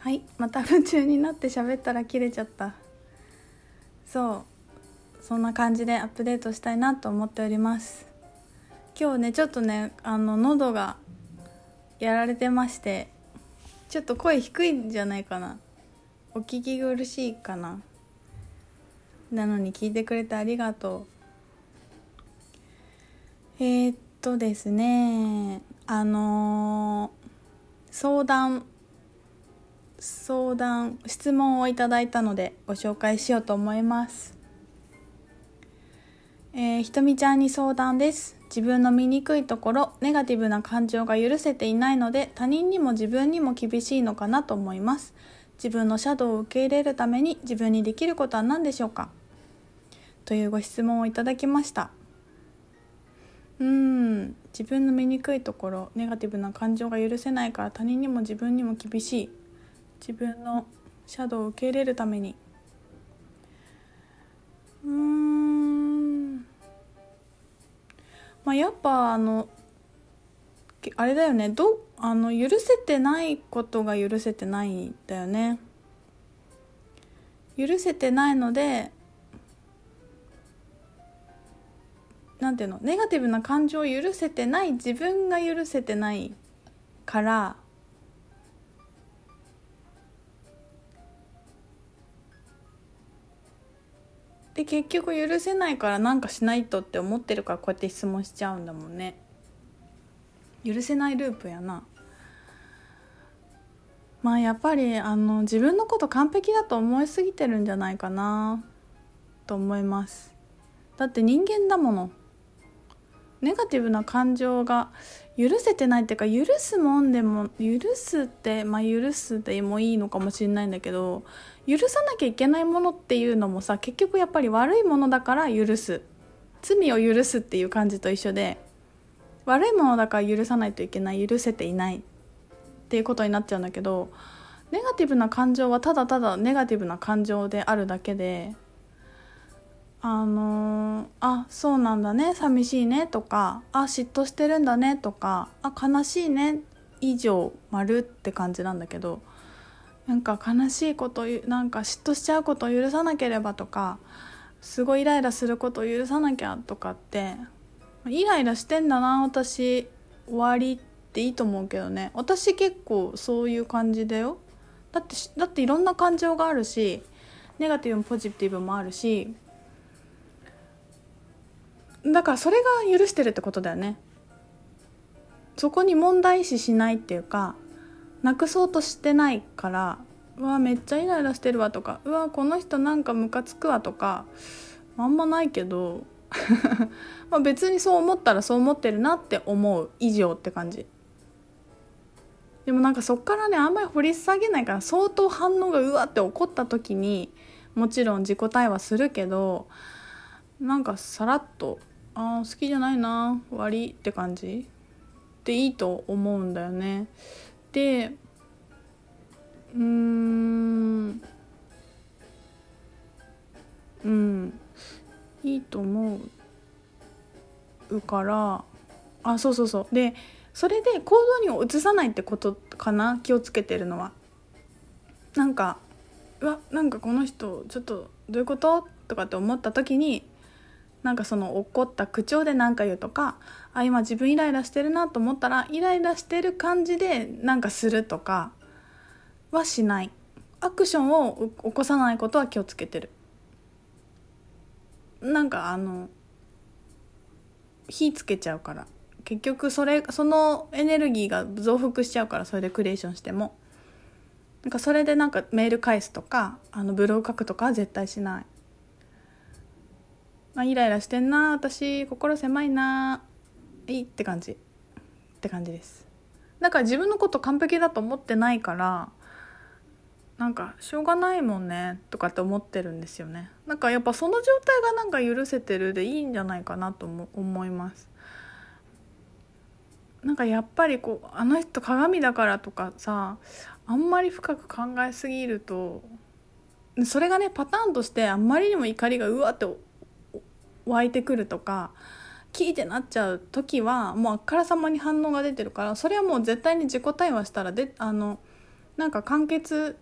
はいまた夢中になって喋ったら切れちゃった。そうそんな感じでアップデートしたいなと思っております。今日ねちょっとねあの喉がやられてましてちょっと声低いんじゃないかな。お聞き苦しいかな。なのに聞いてくれてありがとう。えー、っとですねあのー、相談相談質問をいただいたのでご紹介しようと思います。えー、ひとみちゃんに相談です。自分の醜いところネガティブな感情が許せていないので他人にも自分にも厳しいのかなと思います。自分のシャドウを受け入れるために自分にできることは何でしょうか？というご質問をいただきました。うん。自分の醜いところネガティブな感情が許せないから他人にも自分にも厳しい。自分のシャドウを受け入れるために。うん。まあやっぱあのあれだよね。どあの許せてないことが許せてないんだよね。許せてないのでなんていうの？ネガティブな感情を許せてない自分が許せてないからで結局許せないからなんかしないとって思ってるからこうやって質問しちゃうんだもんね。許せないループやな。まあやっぱりあの自分のこと完璧だと思いすぎてるんじゃないかなと思います。だって人間だもの。ネガティブな感情が許せてないっていうか許すもんでも許すってまあ許すでもいいのかもしれないんだけど許さなきゃいけないものっていうのもさ結局やっぱり悪いものだから許す。罪を許すっていう感じと一緒で悪いものだから許さないといけない許せていない。っていうことになっちゃうんだけどネガティブな感情はただただネガティブな感情であるだけであのー、あそうなんだね。寂しいねとかあ嫉妬してるんだねとかあ悲しいね。以上丸って感じなんだけどなんか悲しいことなんか嫉妬しちゃうことを許さなければとかすごいイライラすることを許さなきゃとかってイライラしてんだな。私終わりっていいと思うけどね。私結構そういう感じだよ。だってだっていろんな感情があるしネガティブもポジティブもあるしだからそれが許してるってことだよね。そこに問題視しないっていうかなくそうとしてないからうわめっちゃイライラしてるわとかうわこの人なんかムカつくわとかあんまないけど まあ別にそう思ったらそう思ってるなって思う以上って感じ。でもなんかそっからねあんまり掘り下げないから相当反応がうわって起こった時にもちろん自己対話するけどなんかさらっとあ好きじゃないな終わりって感じでいいと思うんだよね。でうーんうんいいと思うからあそうそうそう。でそれで行動に移さないってことかな気をつけてるのは。なんかうわなんかこの人ちょっとどういうこと？とかって思った時になんかその怒った口調で何か言うとかあ今自分イライラしてるなと思ったらイライラしてる感じでなんかするとかはしない。アクションを起こさないことは気をつけてる。なんかあの火つけちゃうから。結局それそのエネルギーが増幅しちゃうからそれでクリエーションしても。なんかそれでなんかメール返すとかあのブログ書くとかは絶対しない。あイライラしてんな。私心狭いな。いいって感じ。って感じです。だから自分のこと完璧だと思ってないからなんかしょうがないもんね。とかって思ってるんですよね。なんかやっぱその状態がなんか許せてる。でいいんじゃないかな。と思います。なんかやっぱりこうあの人鏡だから。とかさあんまり深く考えすぎるとそれがねパターンとしてあんまりにも怒りがうわって湧いてくるとかキーってなっちゃう時はもうあからさまに反応が出てるからそれはもう絶対に自己対話したらであのなんか完結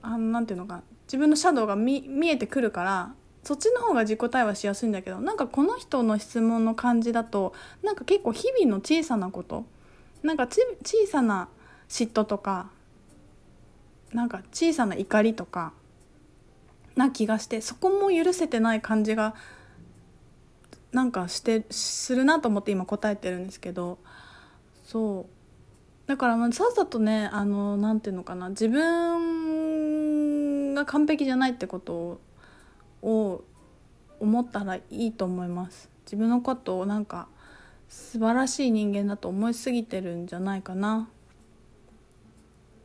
あのなんていうのか自分のシャドウが見えてくるからそっちの方が自己対話しやすいんだけどなんかこの人の質問の感じだとなんか結構日々の小さなことなんか小さな嫉妬とかなんか小さな怒りとかな気がしてそこも許せてない感じがなんかしてするなと思って今答えてるんですけどそう。だからまあさっさとねあのなんていうのかな自分が完璧じゃないってことを思ったらいいと思います。自分のことをなんか素晴らしい人間だと思いすぎてるんじゃないかな。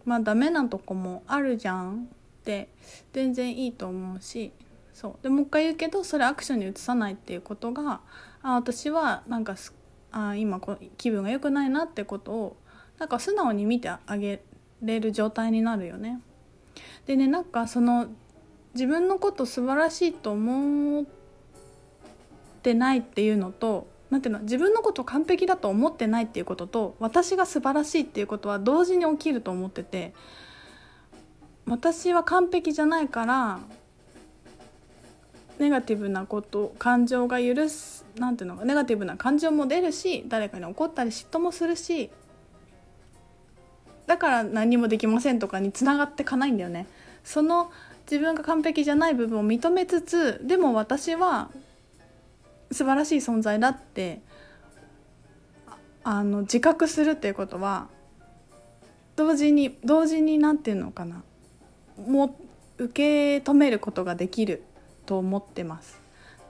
まあダメなとこもあるじゃんって全然いいと思うし。そうでもう一回言うけどそれアクションに移さないっていうことがあ私はなんかあ今こ気分が良くないなってことをなんか素直に見てあげれる状態になるよね。でねなんかその自分のこと素晴らしいと思ってないっていうのとなんていうの自分のこと完璧だと思ってないっていうことと私が素晴らしいっていうことは同時に起きると思ってて私は完璧じゃないからネガティブなこと感情が許すなんていうのかネガティブな感情も出るし誰かに怒ったり嫉妬もするしだから何もできませんとかにつながってかないんだよね。その自分が完璧じゃない部分を認めつつでも私は素晴らしい存在だってあの自覚するっていうことは同時に同時に何て言うのかなも受け止めることができると思ってます。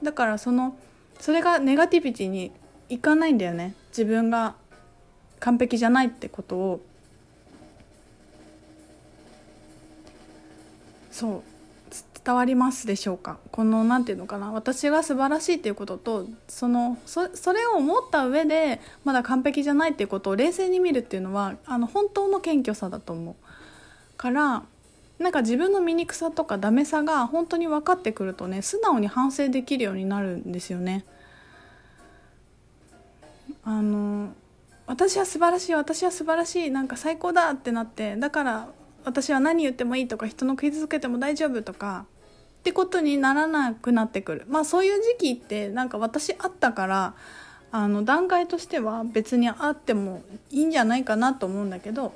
だからそのそれがネガティビティにいかないんだよね。自分が完璧じゃないってことを。そう。伝わりますでしょうか？この何て言うのかな。私が素晴らしいっていうこととそのそそれを思った上でまだ完璧じゃないっていうことを冷静に見るっていうのはあの本当の謙虚さだと思うからなんか自分の醜さとかダメさが本当に分かってくるとね素直に反省できるようになるんですよね。あの私は素晴らしい私は素晴らしいなんか最高だってなってだから私は何言ってもいいとか人の傷つけても大丈夫とかってことにならなくなってくるまあそういう時期ってなんか私あったからあの段階としては別にあってもいいんじゃないかなと思うんだけど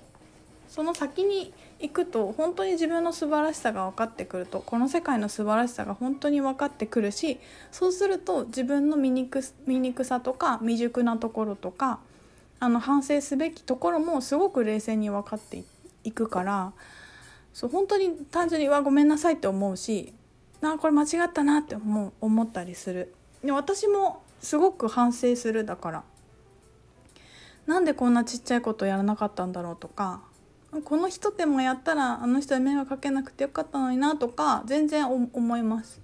その先に行くと本当に自分の素晴らしさが分かってくるとこの世界の素晴らしさが本当に分かってくるしそうすると自分の醜醜さとか未熟なところとかあの反省すべきところもすごく冷静に分かっていくからそう本当に単純に「わごめんなさい」って思うし「あこれ間違ったな」って思う思ったりする。で私もすごく反省するだからなんでこんなちっちゃいことやらなかったんだろうとかこの人でもやったらあの人に迷惑かけなくてよかったのになとか全然思います。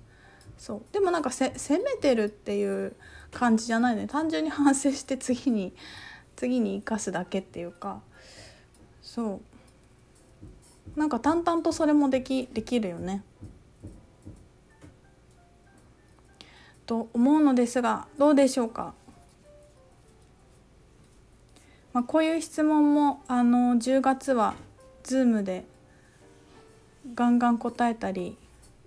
そう。でもなんかせ責めてるっていう感じじゃないね。単純に反省して次に次に生かすだけっていうか。そう。なんか淡々とそれもできできるよね。と思うのですがどうでしょうか？まあ、こういう質問もあの10月は Zoom でガンガン答えたり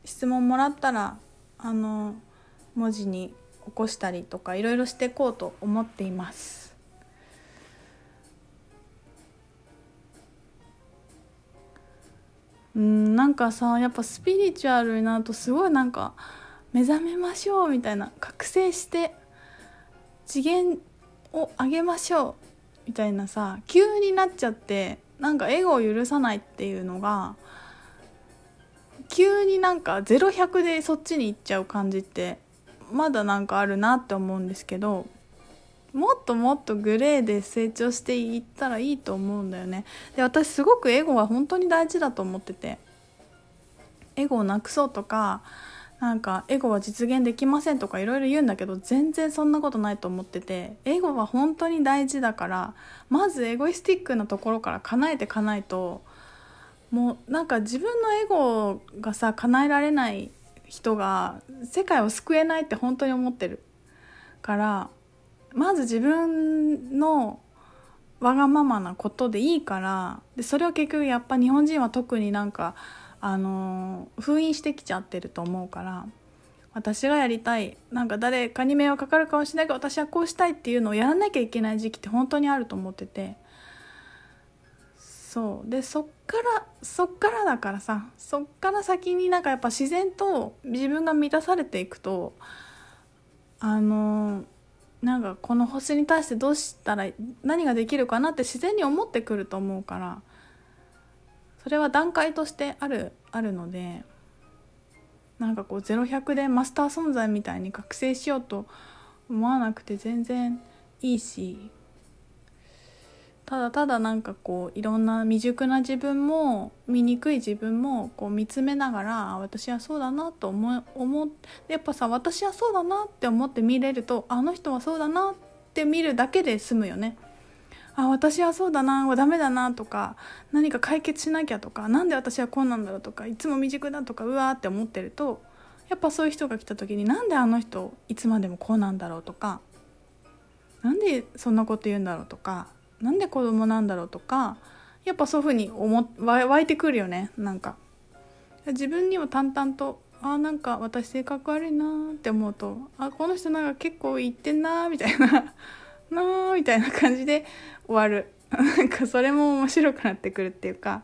質問もらったらあの文字に起こしたりとかいろいろしていこうと思っています。うんなんかさやっぱスピリチュアルになるとすごいなんか目覚めましょうみたいな覚醒して次元を上げましょうみたいなさ急になっちゃってなんかエゴを許さないっていうのが急になんか0100でそっちに行っちゃう感じってまだなんかあるなって思うんですけどもっともっとグレーで成長していったらいいと思うんだよね。で私すごくエゴは本当に大事だと思ってて。エゴをなくそうとかなんかエゴは実現できませんとかいろいろ言うんだけど全然そんなことないと思っててエゴは本当に大事だからまずエゴイスティックなところから叶えてかないともうなんか自分のエゴがさ叶えられない人が世界を救えないって本当に思ってる。からまず自分のわがままなことでいいからでそれを結局やっぱ日本人は特になんかあの封印してきちゃってると思うから私がやりたいなんか誰かに迷惑かかるかもしれないけど私はこうしたいっていうのをやらなきゃいけない時期って本当にあると思っててそう。でそっからそっからだからさそっから先になんかやっぱ自然と自分が満たされていくとあのなんかこの星に対してどうしたら何ができるかなって自然に思ってくると思うからそれは段階としてあるあるのでなんかこう0100でマスター存在みたいに覚醒しようと思わなくて全然いいしただただなんかこういろんな未熟な自分も醜い自分もこう見つめながら私はそうだなと思思やっぱさ私はそうだなって思って見れるとあの人はそうだなって見るだけで済むよね。あ私はそうだなダメだなとか何か解決しなきゃとか何で私はこうなんだろうとかいつも未熟だとかうわーって思ってるとやっぱそういう人が来た時になんであの人いつまでもこうなんだろうとかなんでそんなこと言うんだろうとかなんで子供なんだろうとかやっぱそういうふうに思湧いてくるよねなんか。自分にも淡々とあなんか私性格悪いなって思うとあこの人なんか結構言ってんなみたいな。なーみたいな感じで終わる。なんかそれも面白くなってくるっていうか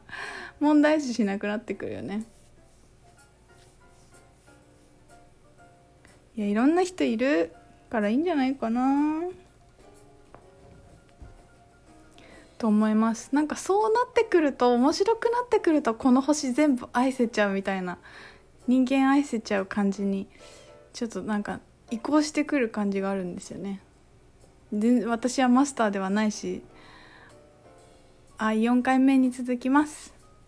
問題視しなくなってくるよね。いやいろんな人いるからいいんじゃないかな。と思います。なんかそうなってくると面白くなってくるとこの星全部愛せちゃうみたいな。人間愛せちゃう感じにちょっとなんか移行してくる感じがあるんですよね。私はマスターではないしあ4回目に続きます。